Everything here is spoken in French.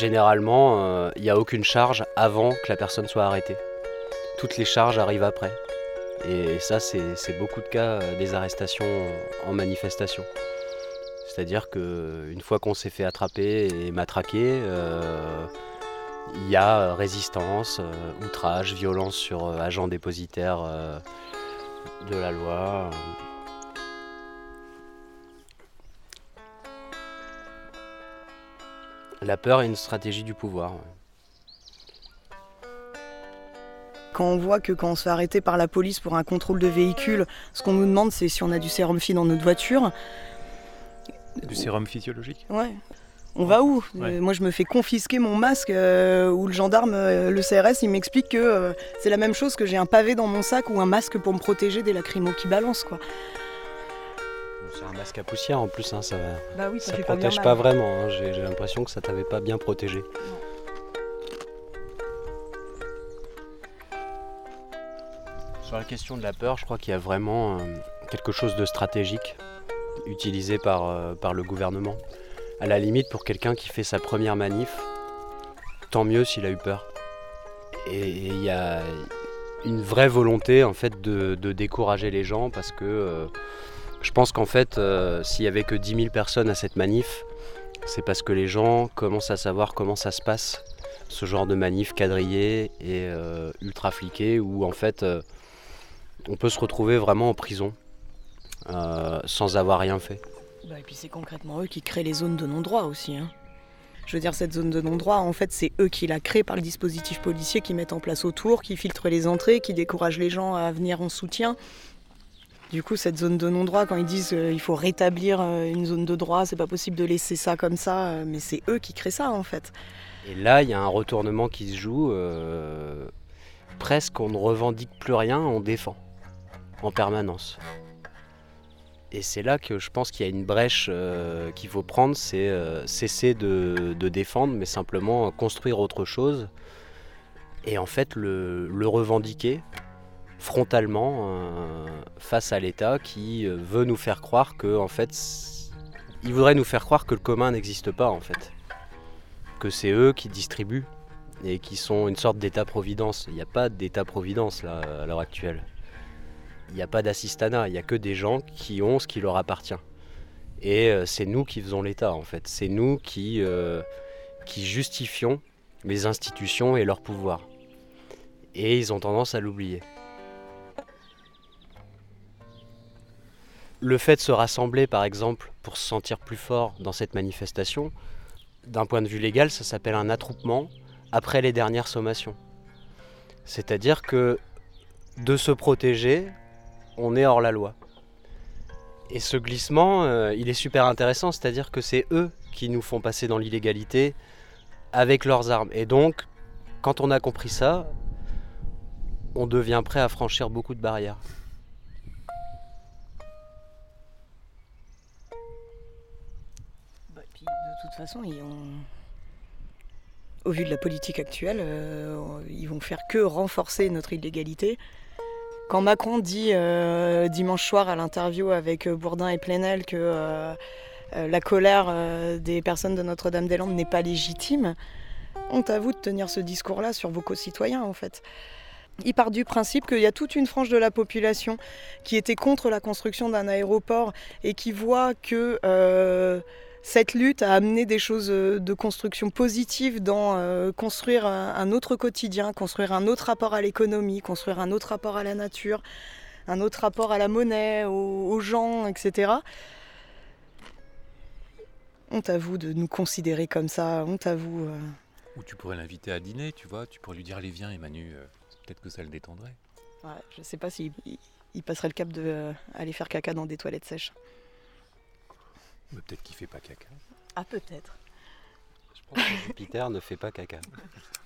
généralement, il n'y a aucune charge avant que la personne soit arrêtée. Toutes les charges arrivent après. Et ça, c'est beaucoup de cas des arrestations en manifestation. C'est-à-dire qu'une fois qu'on s'est fait attraper et matraquer, il y a résistance, outrage, violence sur agents dépositaires de la loi. La peur est une stratégie du pouvoir. Quand on voit que quand on se fait arrêter par la police pour un contrôle de véhicule, ce qu'on nous demande c'est si on a du sérum phi dans notre voiture. Du sérum physiologique? Ouais. On va où? Euh, Moi je me fais confisquer mon masque euh, ou le gendarme, euh, le CRS, il m'explique que c'est la même chose que j'ai un pavé dans mon sac ou un masque pour me protéger des lacrymos qui balancent quoi. C'est un masque à poussière en plus, hein, ça, bah oui, ça, protège pas, vraiment. Hein. J'ai l'impression que ça t'avait pas bien protégé. Sur la question de la peur, je crois qu'il y a vraiment quelque chose de stratégique utilisé par, par le gouvernement. À la limite, pour quelqu'un qui fait sa première manif, tant mieux s'il a eu peur. Et il y a une vraie volonté en fait de, décourager les gens parce que euh, je pense qu'en fait, euh, s'il y avait que 10 000 personnes à cette manif, c'est parce que les gens commencent à savoir comment ça se passe, ce genre de manif quadrillé et euh, ultra fliqué, où en fait on peut se retrouver vraiment en prison sans avoir rien fait. Bah, et puis c'est concrètement eux qui créent les zones de non-droit aussi. Hein. Je veux dire, cette zone de non-droit, en fait, c'est eux qui la créent par le dispositif policier qu'ils mettent en place autour, qui filtrent les entrées, qui découragent les gens à venir en soutien. Du coup, cette zone de non-droit, quand ils disent qu'il faut rétablir euh, une zone de droit, c'est pas possible de laisser ça comme ça, euh, mais c'est eux qui créent ça en fait. Et là, il y a un retournement qui se joue. Euh, presque, on ne revendique plus rien, on défend en permanence. Et c'est là que je pense qu'il y a une brèche euh, qu'il faut prendre, c'est euh, cesser de, défendre, mais simplement construire autre chose. Et en fait, le, revendiquer frontalement euh, face à l'État qui veut nous faire croire que, en fait, il voudrait nous faire croire que le commun n'existe pas, en fait. Que c'est eux qui distribuent et qui sont une sorte d'État-providence. Il n'y a pas d'État-providence là, à l'heure actuelle il n'y a pas d'assistanat, il n'y a que des gens qui ont ce qui leur appartient. Et euh, c'est nous qui faisons l'État en fait, c'est nous qui, euh, qui justifions les institutions et leur pouvoir. Et ils ont tendance à l'oublier. Le fait de se rassembler par exemple pour se sentir plus fort dans cette manifestation, d'un point de vue légal, ça s'appelle un attroupement après les dernières sommations. C'est-à-dire que de se protéger, on est hors la loi. Et ce glissement, euh, il est super intéressant, c'est-à-dire que c'est eux qui nous font passer dans l'illégalité avec leurs armes. Et donc, quand on a compris ça, on devient prêt à franchir beaucoup de barrières. De toute façon, au vu de la politique actuelle, euh, ils vont faire que renforcer notre illégalité. Quand Macron dit euh, dimanche soir à l'interview avec euh, Bourdin et Plenel que la colère des personnes de Notre-Dame-des-Landes n'est pas légitime, honte à vous de tenir ce discours-là sur vos concitoyens en fait. Il part du principe qu'il y a toute une frange de la population qui était contre la construction d'un aéroport et qui voit que cette lutte a amené des choses euh, de construction positive dans euh, construire un, autre quotidien, construire un autre rapport à l'économie, construire un autre rapport à la nature, un autre rapport à la monnaie, aux, gens, etc. Honte à vous de nous considérer comme ça, honte à vous. Euh. Ou tu pourrais l'inviter à dîner, tu vois, tu pourrais lui dire allez viens Emmanuel, peut-être que ça le détendrait. Ouais, je sais pas s'il passerait le cap d'aller faire caca dans des toilettes sèches peut-être qu'il fait pas caca. Ah, peut-être. Je pense que Jupiter ne fait pas caca.